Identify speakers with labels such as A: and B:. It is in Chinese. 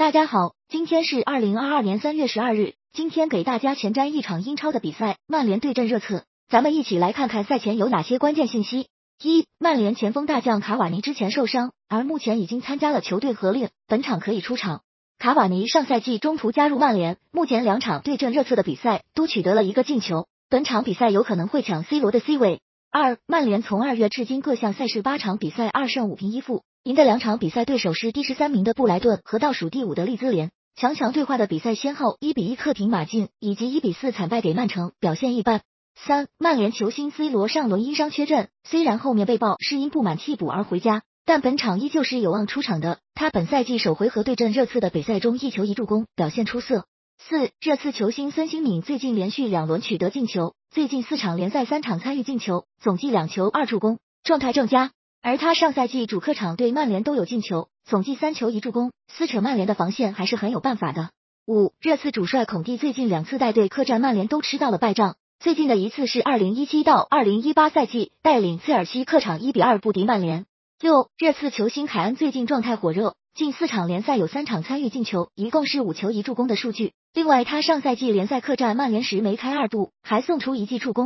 A: 大家好，今天是二零二二年三月十二日。今天给大家前瞻一场英超的比赛，曼联对阵热刺。咱们一起来看看赛前有哪些关键信息。一、曼联前锋大将卡瓦尼之前受伤，而目前已经参加了球队合练，本场可以出场。卡瓦尼上赛季中途加入曼联，目前两场对阵热刺的比赛都取得了一个进球，本场比赛有可能会抢 C 罗的 C 位。二、曼联从二月至今各项赛事八场比赛二胜五平一负。赢的两场比赛对手是第十三名的布莱顿和倒数第五的利兹联，强强对话的比赛先后一比一客平马竞，以及一比四惨败给曼城，表现一般。三，曼联球星 C 罗上轮因伤缺阵，虽然后面被曝是因不满替补而回家，但本场依旧是有望出场的。他本赛季首回合对阵热刺的比赛中一球一助攻，表现出色。四，热刺球星孙兴敏最近连续两轮取得进球，最近四场联赛三场参与进球，总计两球二助攻，状态正佳。而他上赛季主客场对曼联都有进球，总计三球一助攻，撕扯曼联的防线还是很有办法的。五，热刺主帅孔蒂最近两次带队客战曼联都吃到了败仗，最近的一次是二零一七到二零一八赛季带领切尔西客场一比二不敌曼联。六，热刺球星凯恩最近状态火热，近四场联赛有三场参与进球，一共是五球一助攻的数据。另外，他上赛季联赛客战曼联时梅开二度，还送出一记助攻。